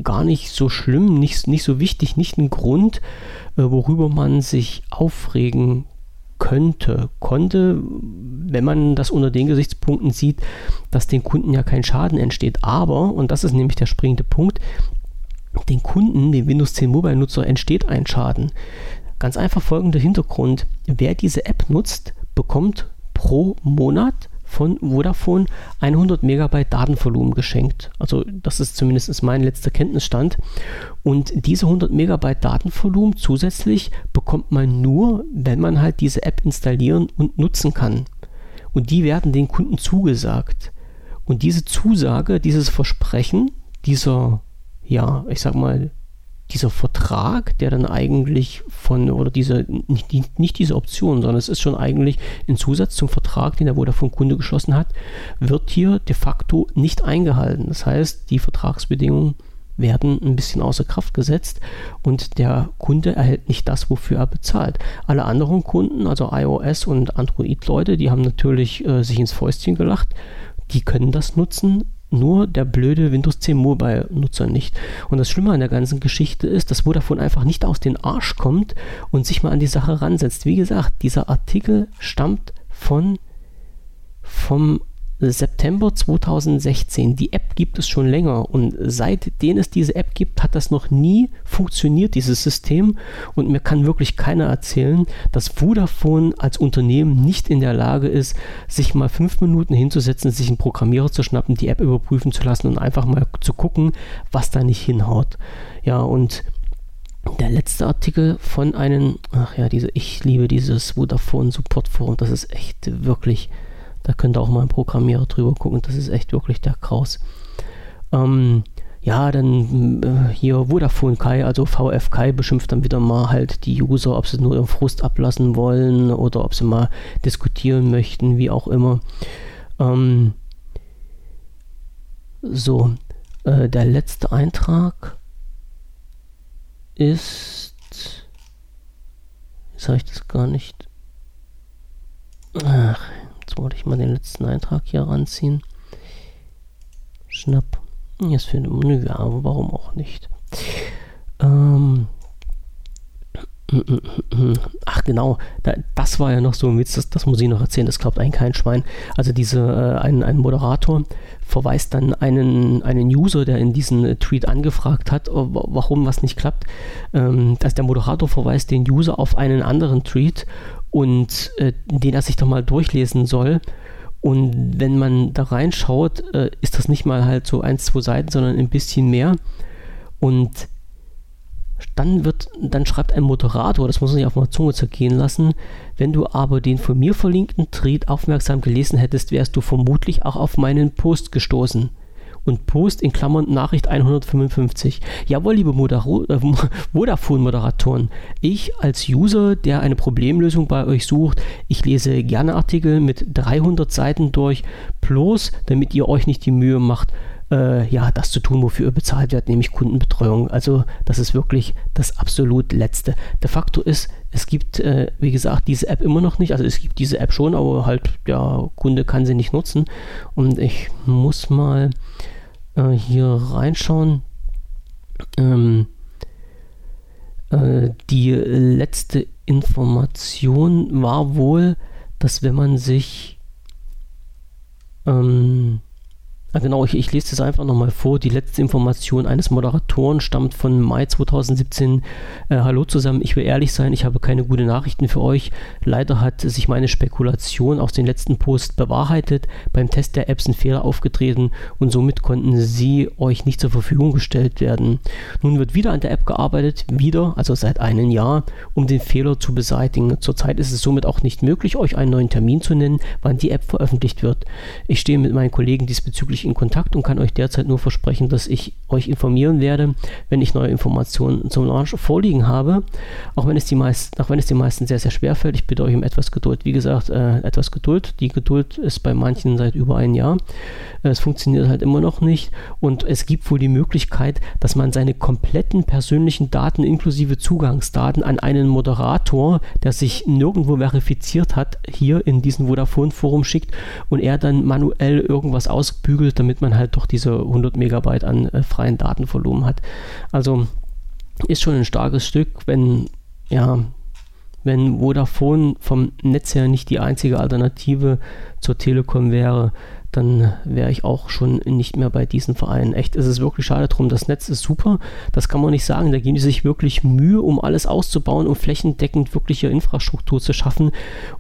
gar nicht so schlimm, nicht, nicht so wichtig, nicht ein Grund, äh, worüber man sich aufregen könnte, konnte, wenn man das unter den Gesichtspunkten sieht, dass den Kunden ja kein Schaden entsteht. Aber, und das ist nämlich der springende Punkt, den Kunden, den Windows 10 Mobile Nutzer, entsteht ein Schaden. Ganz einfach folgender Hintergrund. Wer diese App nutzt, bekommt pro Monat von Vodafone 100 Megabyte Datenvolumen geschenkt. Also das ist zumindest mein letzter Kenntnisstand. Und diese 100 Megabyte Datenvolumen zusätzlich bekommt man nur, wenn man halt diese App installieren und nutzen kann. Und die werden den Kunden zugesagt. Und diese Zusage, dieses Versprechen, dieser, ja, ich sag mal, dieser Vertrag, der dann eigentlich von, oder diese, nicht, nicht diese Option, sondern es ist schon eigentlich ein Zusatz zum Vertrag, den der Vodafone-Kunde geschlossen hat, wird hier de facto nicht eingehalten. Das heißt, die Vertragsbedingungen werden ein bisschen außer Kraft gesetzt und der Kunde erhält nicht das, wofür er bezahlt. Alle anderen Kunden, also iOS und Android-Leute, die haben natürlich äh, sich ins Fäustchen gelacht, die können das nutzen, nur der blöde Windows 10 Mobile-Nutzer nicht. Und das Schlimme an der ganzen Geschichte ist, dass Vodafone einfach nicht aus den Arsch kommt und sich mal an die Sache ransetzt. Wie gesagt, dieser Artikel stammt von vom September 2016. Die App gibt es schon länger und seitdem es diese App gibt, hat das noch nie funktioniert, dieses System. Und mir kann wirklich keiner erzählen, dass Vodafone als Unternehmen nicht in der Lage ist, sich mal fünf Minuten hinzusetzen, sich einen Programmierer zu schnappen, die App überprüfen zu lassen und einfach mal zu gucken, was da nicht hinhaut. Ja, und der letzte Artikel von einem, ach ja, diese, ich liebe dieses Vodafone Support Forum, das ist echt wirklich da könnt ihr auch mal ein Programmierer drüber gucken. Das ist echt wirklich der Kraus. Ähm, ja, dann äh, hier Vodafone Kai, also VF Kai beschimpft dann wieder mal halt die User, ob sie nur ihren Frust ablassen wollen oder ob sie mal diskutieren möchten, wie auch immer. Ähm, so, äh, der letzte Eintrag ist. Jetzt habe ich das gar nicht. Ach, Jetzt wollte ich mal den letzten Eintrag hier ranziehen. Schnapp. Jetzt für Nö, aber warum auch nicht? Ähm. Ach genau, das war ja noch so ein Witz, das, das muss ich noch erzählen, das glaubt eigentlich kein Schwein. Also diese, äh, ein, ein Moderator verweist dann einen, einen User, der in diesen Tweet angefragt hat, warum was nicht klappt. Ähm, dass der Moderator verweist den User auf einen anderen Tweet und äh, den er sich doch mal durchlesen soll. Und wenn man da reinschaut, äh, ist das nicht mal halt so ein, zwei Seiten, sondern ein bisschen mehr. Und dann wird, dann schreibt ein Moderator, das muss man sich auf der Zunge zergehen lassen, wenn du aber den von mir verlinkten Tweet aufmerksam gelesen hättest, wärst du vermutlich auch auf meinen Post gestoßen und Post in Klammern Nachricht 155. Jawohl, liebe äh, Vodafone-Moderatoren, ich als User, der eine Problemlösung bei euch sucht, ich lese gerne Artikel mit 300 Seiten durch, bloß damit ihr euch nicht die Mühe macht, äh, ja, das zu tun, wofür ihr bezahlt werdet, nämlich Kundenbetreuung. Also das ist wirklich das absolut Letzte. Der Faktor ist, es gibt, äh, wie gesagt, diese App immer noch nicht. Also es gibt diese App schon, aber halt der Kunde kann sie nicht nutzen. Und ich muss mal äh, hier reinschauen. Ähm, äh, die letzte Information war wohl, dass wenn man sich ähm, Genau, ich, ich lese das einfach nochmal vor. Die letzte Information eines Moderatoren stammt von Mai 2017. Äh, hallo zusammen, ich will ehrlich sein, ich habe keine guten Nachrichten für euch. Leider hat sich meine Spekulation aus den letzten Post bewahrheitet. Beim Test der Apps sind Fehler aufgetreten und somit konnten sie euch nicht zur Verfügung gestellt werden. Nun wird wieder an der App gearbeitet, wieder, also seit einem Jahr, um den Fehler zu beseitigen. Zurzeit ist es somit auch nicht möglich, euch einen neuen Termin zu nennen, wann die App veröffentlicht wird. Ich stehe mit meinen Kollegen diesbezüglich in Kontakt und kann euch derzeit nur versprechen, dass ich euch informieren werde, wenn ich neue Informationen zum Launch vorliegen habe. Auch wenn es die meisten, auch wenn es den meisten sehr, sehr schwer fällt, ich bitte euch um etwas Geduld. Wie gesagt, äh, etwas Geduld. Die Geduld ist bei manchen seit über ein Jahr. Äh, es funktioniert halt immer noch nicht und es gibt wohl die Möglichkeit, dass man seine kompletten persönlichen Daten inklusive Zugangsdaten an einen Moderator, der sich nirgendwo verifiziert hat, hier in diesem Vodafone-Forum schickt und er dann manuell irgendwas ausbügelt, damit man halt doch diese 100 Megabyte an äh, freien Datenvolumen hat. Also ist schon ein starkes Stück, wenn ja, wenn Vodafone vom Netz her nicht die einzige Alternative zur Telekom wäre, dann wäre ich auch schon nicht mehr bei diesen Vereinen. Echt, es ist wirklich schade drum. Das Netz ist super, das kann man nicht sagen. Da geben die sich wirklich Mühe, um alles auszubauen, um flächendeckend wirkliche Infrastruktur zu schaffen.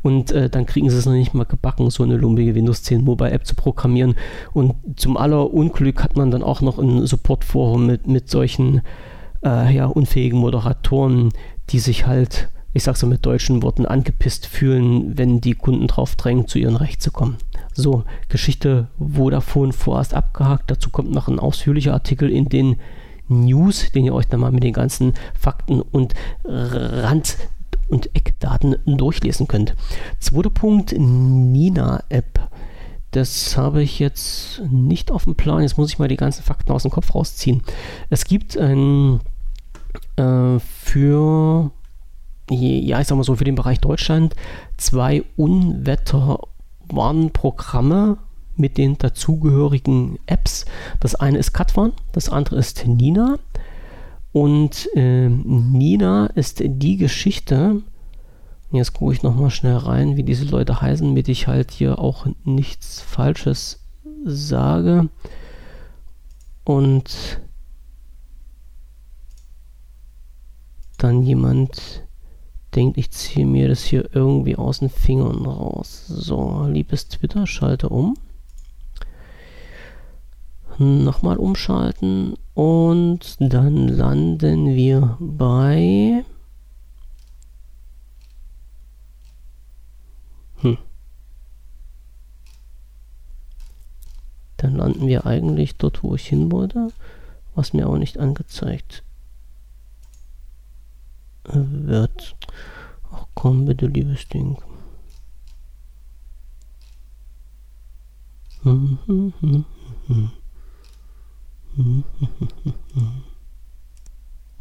Und äh, dann kriegen sie es noch nicht mal gebacken, so eine lumpige Windows 10 Mobile App zu programmieren. Und zum aller Unglück hat man dann auch noch ein Supportforum mit, mit solchen äh, ja, unfähigen Moderatoren, die sich halt ich sage so mit deutschen Worten, angepisst fühlen, wenn die Kunden drauf drängen, zu ihrem Recht zu kommen. So, Geschichte Vodafone vorerst abgehakt. Dazu kommt noch ein ausführlicher Artikel in den News, den ihr euch dann mal mit den ganzen Fakten und Rand- und Eckdaten durchlesen könnt. Zweiter Punkt, Nina-App. Das habe ich jetzt nicht auf dem Plan. Jetzt muss ich mal die ganzen Fakten aus dem Kopf rausziehen. Es gibt ein äh, für, ja, ich sag mal so, für den Bereich Deutschland zwei Unwetterwarnprogramme mit den dazugehörigen Apps. Das eine ist Katwan, das andere ist Nina. Und äh, Nina ist die Geschichte, Jetzt gucke ich nochmal schnell rein, wie diese Leute heißen, damit ich halt hier auch nichts Falsches sage. Und dann jemand denkt, ich ziehe mir das hier irgendwie aus den Fingern raus. So, liebes Twitter, schalte um. Nochmal umschalten und dann landen wir bei Hm. Dann landen wir eigentlich dort, wo ich hin wollte, was mir auch nicht angezeigt wird. Komm bitte, liebes Ding. [laughs]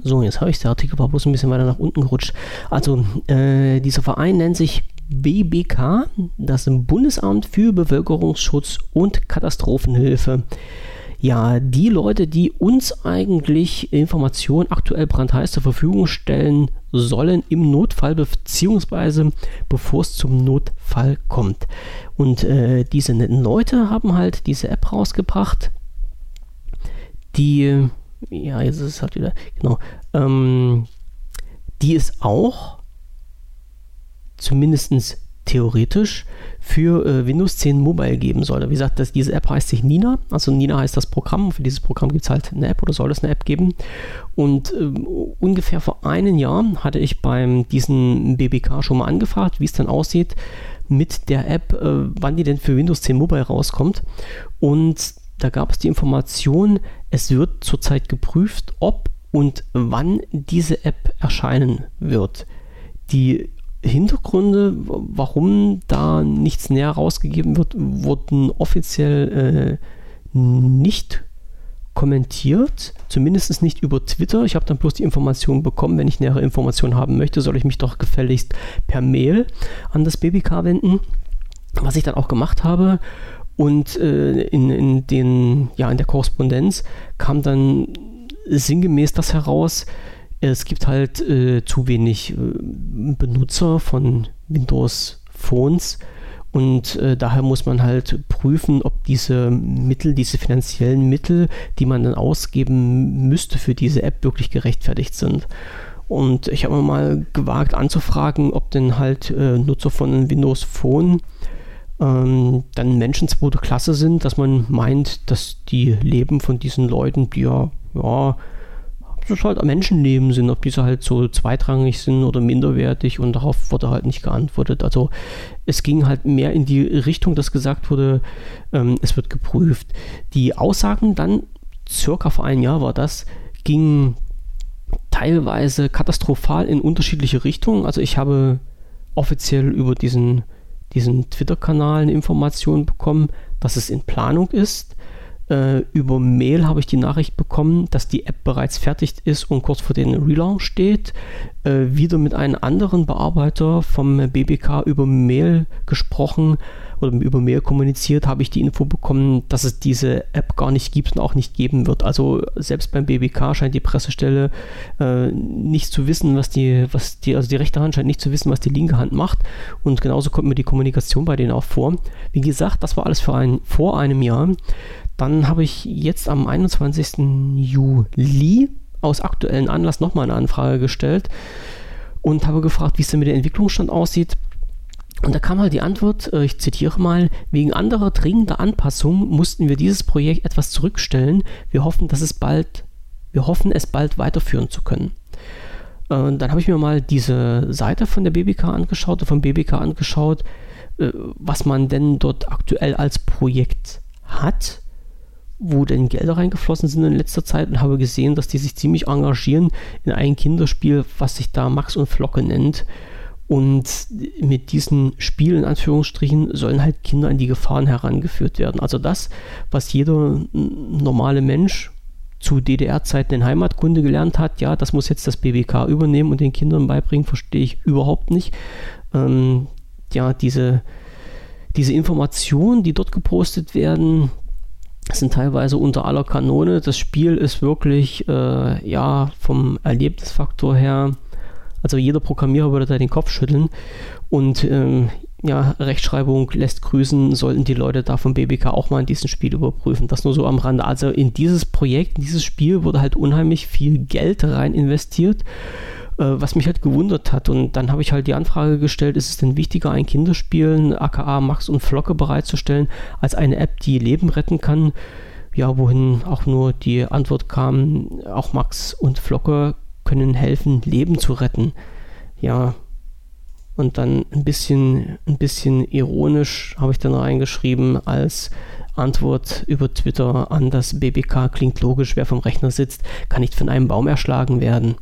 So, jetzt habe ich der Artikel war bloß ein bisschen weiter nach unten gerutscht. Also, äh, dieser Verein nennt sich BBK, das Bundesamt für Bevölkerungsschutz und Katastrophenhilfe. Ja, die Leute, die uns eigentlich Informationen aktuell brandheiß zur Verfügung stellen sollen im Notfall beziehungsweise bevor es zum Notfall kommt. Und äh, diese netten Leute haben halt diese App rausgebracht, die, ja, jetzt ist es halt wieder, genau, ähm, die ist auch zumindest theoretisch für äh, Windows 10 Mobile geben soll. Wie gesagt, das, diese App heißt sich Nina. Also Nina heißt das Programm. Für dieses Programm gibt es halt eine App oder soll es eine App geben. Und äh, ungefähr vor einem Jahr hatte ich beim diesen BBK schon mal angefragt, wie es dann aussieht mit der App, äh, wann die denn für Windows 10 Mobile rauskommt. Und da gab es die Information, es wird zurzeit geprüft, ob und wann diese App erscheinen wird. Die Hintergründe, warum da nichts näher rausgegeben wird, wurden offiziell äh, nicht kommentiert, zumindest nicht über Twitter. Ich habe dann bloß die Information bekommen. Wenn ich nähere Informationen haben möchte, soll ich mich doch gefälligst per Mail an das BBK wenden, was ich dann auch gemacht habe. Und äh, in, in, den, ja, in der Korrespondenz kam dann sinngemäß das heraus, es gibt halt äh, zu wenig äh, Benutzer von Windows Phones und äh, daher muss man halt prüfen, ob diese Mittel, diese finanziellen Mittel, die man dann ausgeben müsste für diese App, wirklich gerechtfertigt sind. Und ich habe mal gewagt anzufragen, ob denn halt äh, Nutzer von Windows Phone ähm, dann Menschen zweite Klasse sind, dass man meint, dass die Leben von diesen Leuten, die ja, ja, das halt Menschenleben sind, ob diese halt so zweitrangig sind oder minderwertig und darauf wurde halt nicht geantwortet. Also es ging halt mehr in die Richtung, dass gesagt wurde, ähm, es wird geprüft. Die Aussagen dann, circa vor einem Jahr war das, gingen teilweise katastrophal in unterschiedliche Richtungen. Also ich habe offiziell über diesen, diesen Twitter-Kanal Informationen bekommen, dass es in Planung ist. Äh, über Mail habe ich die Nachricht bekommen, dass die App bereits fertig ist und kurz vor dem Relaunch steht. Äh, wieder mit einem anderen Bearbeiter vom BBK über Mail gesprochen oder über Mail kommuniziert, habe ich die Info bekommen, dass es diese App gar nicht gibt und auch nicht geben wird. Also selbst beim BBK scheint die Pressestelle äh, nicht zu wissen, was die, was die, also die rechte Hand scheint nicht zu wissen, was die linke Hand macht. Und genauso kommt mir die Kommunikation bei denen auch vor. Wie gesagt, das war alles für ein, vor einem Jahr. Dann habe ich jetzt am 21. Juli aus aktuellen Anlass nochmal eine Anfrage gestellt und habe gefragt, wie es denn mit dem Entwicklungsstand aussieht. Und da kam halt die Antwort, äh, ich zitiere mal, wegen anderer dringender Anpassungen mussten wir dieses Projekt etwas zurückstellen. Wir hoffen, dass es bald, wir hoffen, es bald weiterführen zu können. Und äh, dann habe ich mir mal diese Seite von der BBK angeschaut, vom BBK angeschaut, äh, was man denn dort aktuell als Projekt hat wo denn Gelder reingeflossen sind in letzter Zeit und habe gesehen, dass die sich ziemlich engagieren in ein Kinderspiel, was sich da Max und Flocke nennt. Und mit diesen Spielen, in Anführungsstrichen, sollen halt Kinder an die Gefahren herangeführt werden. Also das, was jeder normale Mensch zu DDR-Zeiten in Heimatkunde gelernt hat, ja, das muss jetzt das BBK übernehmen und den Kindern beibringen, verstehe ich überhaupt nicht. Ähm, ja, diese, diese Informationen, die dort gepostet werden, sind teilweise unter aller Kanone. Das Spiel ist wirklich, äh, ja, vom Erlebnisfaktor her, also jeder Programmierer würde da den Kopf schütteln. Und ähm, ja, Rechtschreibung lässt grüßen, sollten die Leute da vom BBK auch mal in diesem Spiel überprüfen. Das nur so am Rande. Also in dieses Projekt, in dieses Spiel wurde halt unheimlich viel Geld rein investiert, äh, was mich halt gewundert hat. Und dann habe ich halt die Anfrage gestellt, ist es denn wichtiger, ein Kinderspiel, aka Max und Flocke bereitzustellen, als eine App, die Leben retten kann? Ja, wohin auch nur die Antwort kam, auch Max und Flocke können helfen, Leben zu retten. Ja, und dann ein bisschen, ein bisschen ironisch habe ich dann reingeschrieben als Antwort über Twitter an das BBK klingt logisch, wer vom Rechner sitzt, kann nicht von einem Baum erschlagen werden.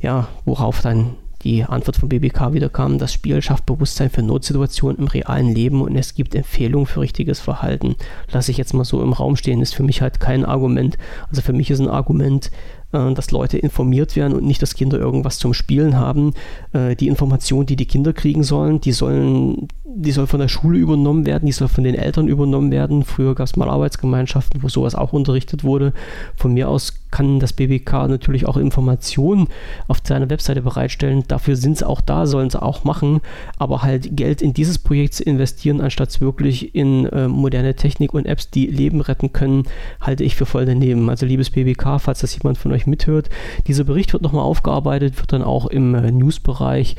Ja, worauf dann die Antwort vom BBK wieder kam, das Spiel schafft Bewusstsein für Notsituationen im realen Leben und es gibt Empfehlungen für richtiges Verhalten. Lasse ich jetzt mal so im Raum stehen, ist für mich halt kein Argument. Also für mich ist ein Argument, äh, dass Leute informiert werden und nicht, dass Kinder irgendwas zum Spielen haben. Äh, die Informationen, die die Kinder kriegen sollen, die sollen, die soll von der Schule übernommen werden, die soll von den Eltern übernommen werden. Früher gab es mal Arbeitsgemeinschaften, wo sowas auch unterrichtet wurde. Von mir aus kann das BBK natürlich auch Informationen auf seiner Webseite bereitstellen. Dafür sind sie auch da, sollen sie auch machen. Aber halt Geld in dieses Projekt zu investieren, anstatt wirklich in äh, moderne Technik und Apps, die Leben retten können, halte ich für voll daneben. Also liebes BBK, falls das jemand von euch mithört, dieser Bericht wird nochmal aufgearbeitet, wird dann auch im äh, Newsbereich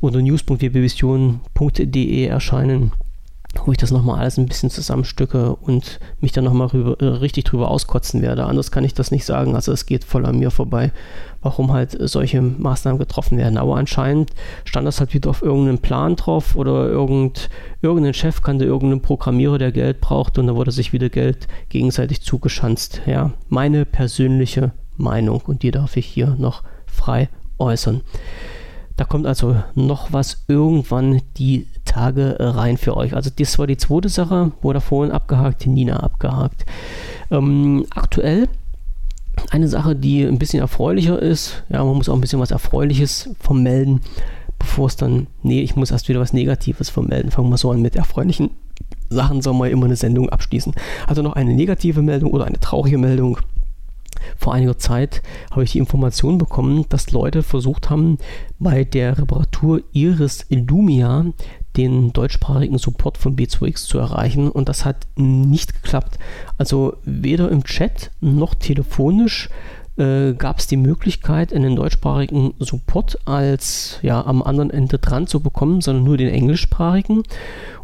unter news.wbvision.de erscheinen wo ich das nochmal alles ein bisschen zusammenstücke und mich dann nochmal äh, richtig drüber auskotzen werde. Anders kann ich das nicht sagen. Also es geht voll an mir vorbei, warum halt solche Maßnahmen getroffen werden. Aber anscheinend stand das halt wieder auf irgendeinem Plan drauf oder irgend, irgendein Chef kannte irgendeinen Programmierer, der Geld braucht und da wurde sich wieder Geld gegenseitig zugeschanzt. Ja, meine persönliche Meinung und die darf ich hier noch frei äußern. Da kommt also noch was irgendwann die Tage rein für euch. Also das war die zweite Sache, wurde vorhin abgehakt, Nina abgehakt. Ähm, aktuell eine Sache, die ein bisschen erfreulicher ist. Ja, man muss auch ein bisschen was Erfreuliches vermelden, bevor es dann, nee, ich muss erst wieder was Negatives vermelden. Fangen wir so an mit erfreulichen Sachen, soll man immer eine Sendung abschließen. Also noch eine negative Meldung oder eine traurige Meldung vor einiger Zeit habe ich die Information bekommen, dass Leute versucht haben, bei der Reparatur ihres Illumia den deutschsprachigen Support von B2X zu erreichen und das hat nicht geklappt. Also weder im Chat noch telefonisch äh, gab es die Möglichkeit, einen deutschsprachigen Support als ja am anderen Ende dran zu bekommen, sondern nur den englischsprachigen.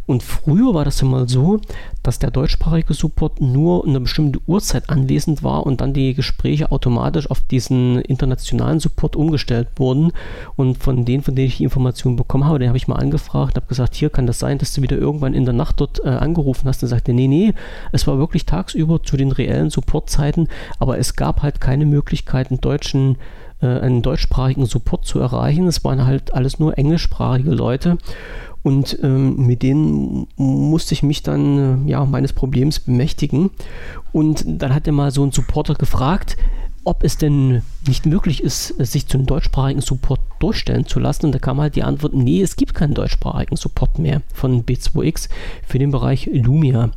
Und früher war das ja mal so, dass der deutschsprachige Support nur eine bestimmte Uhrzeit anwesend war und dann die Gespräche automatisch auf diesen internationalen Support umgestellt wurden. Und von denen, von denen ich die Informationen bekommen habe, den habe ich mal angefragt habe gesagt, hier kann das sein, dass du wieder irgendwann in der Nacht dort äh, angerufen hast. Und sagte, nee, nee, es war wirklich tagsüber zu den reellen Supportzeiten, aber es gab halt keine Möglichkeit, einen deutschen äh, einen deutschsprachigen Support zu erreichen. Es waren halt alles nur englischsprachige Leute. Und ähm, mit denen musste ich mich dann äh, ja, meines Problems bemächtigen. Und dann hat er mal so ein Supporter gefragt, ob es denn nicht möglich ist, sich zu einem deutschsprachigen Support durchstellen zu lassen. Und da kam halt die Antwort, nee, es gibt keinen deutschsprachigen Support mehr von B2X für den Bereich Lumia.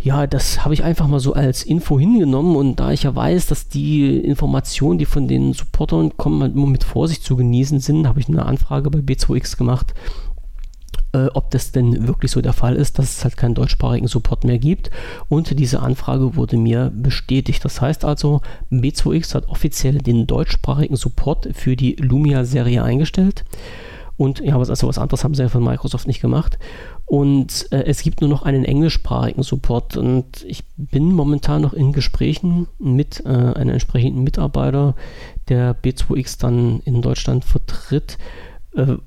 Ja, das habe ich einfach mal so als Info hingenommen und da ich ja weiß, dass die Informationen, die von den Supportern kommen, halt immer mit Vorsicht zu genießen sind, habe ich eine Anfrage bei B2X gemacht äh, ob das denn wirklich so der Fall ist, dass es halt keinen deutschsprachigen Support mehr gibt. Und diese Anfrage wurde mir bestätigt. Das heißt also, B2X hat offiziell den deutschsprachigen Support für die Lumia-Serie eingestellt. Und ja, was, also was anderes haben sie ja von Microsoft nicht gemacht. Und äh, es gibt nur noch einen englischsprachigen Support. Und ich bin momentan noch in Gesprächen mit äh, einem entsprechenden Mitarbeiter, der B2X dann in Deutschland vertritt,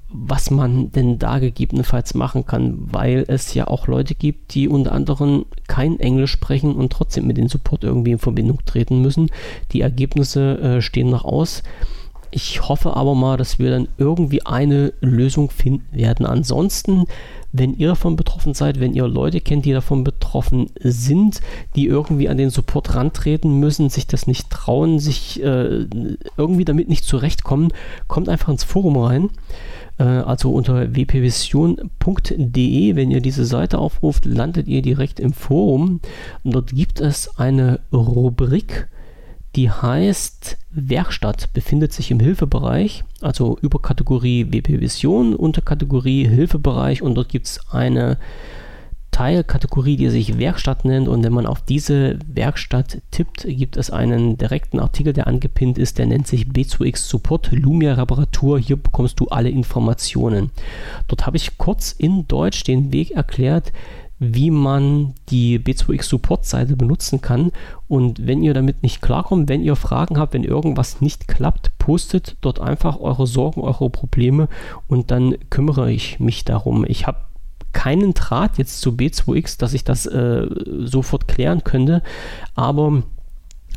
was man denn da gegebenenfalls machen kann, weil es ja auch Leute gibt, die unter anderem kein Englisch sprechen und trotzdem mit dem Support irgendwie in Verbindung treten müssen. Die Ergebnisse äh, stehen noch aus. Ich hoffe aber mal, dass wir dann irgendwie eine Lösung finden werden. Ansonsten, wenn ihr davon betroffen seid, wenn ihr Leute kennt, die davon betroffen sind, die irgendwie an den Support rantreten müssen, sich das nicht trauen, sich äh, irgendwie damit nicht zurechtkommen, kommt einfach ins Forum rein. Äh, also unter wpvision.de, wenn ihr diese Seite aufruft, landet ihr direkt im Forum. Dort gibt es eine Rubrik, die heißt Werkstatt, befindet sich im Hilfebereich, also über Kategorie WP Vision, unter Kategorie Hilfebereich und dort gibt es eine Teilkategorie, die sich Werkstatt nennt und wenn man auf diese Werkstatt tippt, gibt es einen direkten Artikel, der angepinnt ist, der nennt sich B2X Support Lumia Reparatur. Hier bekommst du alle Informationen. Dort habe ich kurz in Deutsch den Weg erklärt, wie man die B2X Support-Seite benutzen kann. Und wenn ihr damit nicht klarkommt, wenn ihr Fragen habt, wenn irgendwas nicht klappt, postet dort einfach eure Sorgen, eure Probleme und dann kümmere ich mich darum. Ich habe keinen Draht jetzt zu B2X, dass ich das äh, sofort klären könnte, aber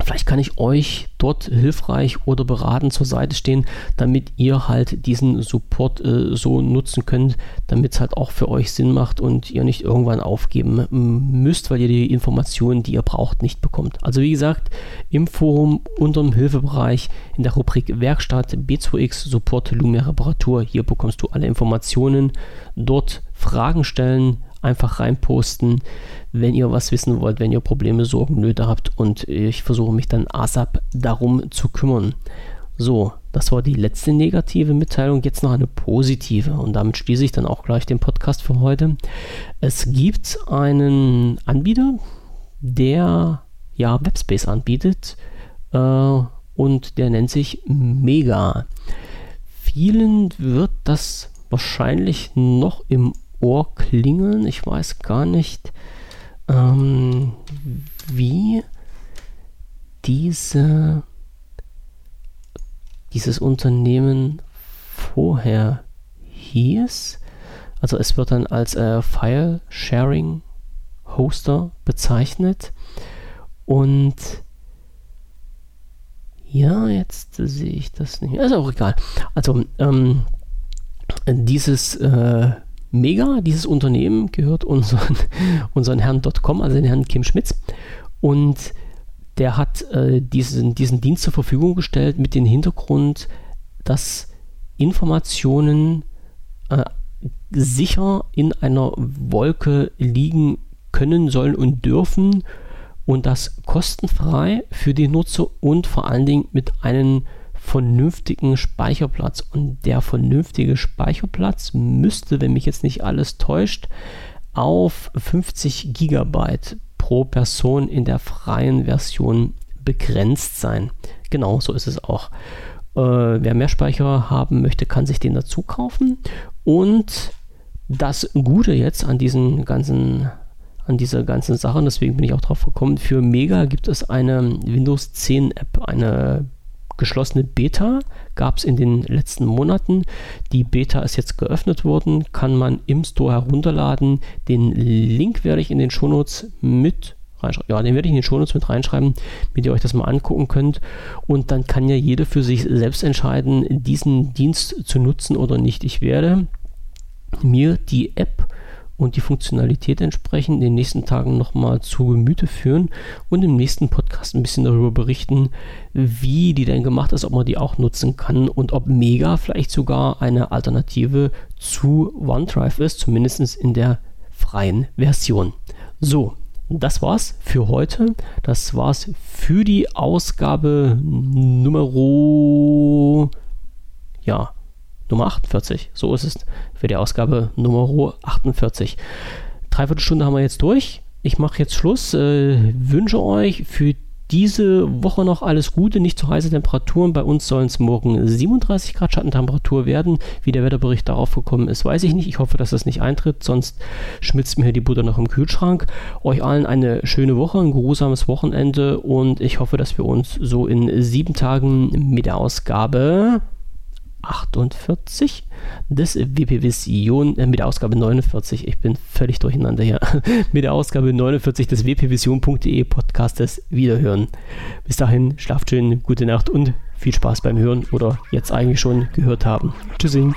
Vielleicht kann ich euch dort hilfreich oder beratend zur Seite stehen, damit ihr halt diesen Support äh, so nutzen könnt, damit es halt auch für euch Sinn macht und ihr nicht irgendwann aufgeben müsst, weil ihr die Informationen, die ihr braucht, nicht bekommt. Also wie gesagt, im Forum unter dem Hilfebereich in der Rubrik Werkstatt B2X Support Lumia Reparatur, hier bekommst du alle Informationen. Dort Fragen stellen, einfach reinposten, wenn ihr was wissen wollt, wenn ihr Probleme, Sorgen, Nöte habt und ich versuche mich dann ASAP darum zu kümmern. So, das war die letzte negative Mitteilung. Jetzt noch eine positive und damit schließe ich dann auch gleich den Podcast für heute. Es gibt einen Anbieter, der ja Webspace anbietet äh, und der nennt sich Mega. Vielen wird das wahrscheinlich noch im Ohr klingeln. Ich weiß gar nicht, ähm, wie diese, dieses Unternehmen vorher hieß. Also es wird dann als äh, File Sharing Hoster bezeichnet. Und ja, jetzt sehe ich das nicht. Ist auch egal. Also ähm, dieses äh, Mega, dieses Unternehmen gehört unseren, [laughs] unseren Herrn .com, also den Herrn Kim Schmitz. Und der hat äh, diesen, diesen Dienst zur Verfügung gestellt mit dem Hintergrund, dass Informationen äh, sicher in einer Wolke liegen können, sollen und dürfen und das kostenfrei für die Nutzer und vor allen Dingen mit einem vernünftigen Speicherplatz. Und der vernünftige Speicherplatz müsste, wenn mich jetzt nicht alles täuscht, auf 50 Gigabyte pro Person in der freien Version begrenzt sein. Genau so ist es auch. Äh, wer mehr Speicher haben möchte, kann sich den dazu kaufen. Und das Gute jetzt an diesen ganzen an dieser ganzen Sache, deswegen bin ich auch drauf gekommen, für Mega gibt es eine Windows 10 App, eine geschlossene Beta gab es in den letzten Monaten. Die Beta ist jetzt geöffnet worden, kann man im Store herunterladen. Den Link werde ich in den Shownotes mit reinschreiben. Ja, den werde ich in den Shownotes mit reinschreiben, damit ihr euch das mal angucken könnt. Und dann kann ja jeder für sich selbst entscheiden, diesen Dienst zu nutzen oder nicht. Ich werde mir die App und die Funktionalität entsprechend in den nächsten Tagen nochmal zu Gemüte führen und im nächsten Podcast ein bisschen darüber berichten, wie die denn gemacht ist, ob man die auch nutzen kann und ob Mega vielleicht sogar eine Alternative zu OneDrive ist, zumindest in der freien Version. So, das war's für heute. Das war's für die Ausgabe Nummer ja, Nummer 48. So ist es für die Ausgabe Nummer 48. Dreiviertel Stunde haben wir jetzt durch. Ich mache jetzt Schluss. Äh, wünsche euch für diese Woche noch alles Gute, nicht zu heiße Temperaturen. Bei uns sollen es morgen 37 Grad Schattentemperatur werden. Wie der Wetterbericht darauf gekommen ist, weiß ich nicht. Ich hoffe, dass das nicht eintritt, sonst schmilzt mir die Butter noch im Kühlschrank. Euch allen eine schöne Woche, ein geruhsames Wochenende und ich hoffe, dass wir uns so in sieben Tagen mit der Ausgabe 48 des WP Vision äh, mit der Ausgabe 49. Ich bin völlig durcheinander hier. [laughs] mit der Ausgabe 49 des wpvision.de Podcastes wiederhören. Bis dahin, schlaft schön, gute Nacht und viel Spaß beim Hören oder jetzt eigentlich schon gehört haben. Tschüssi.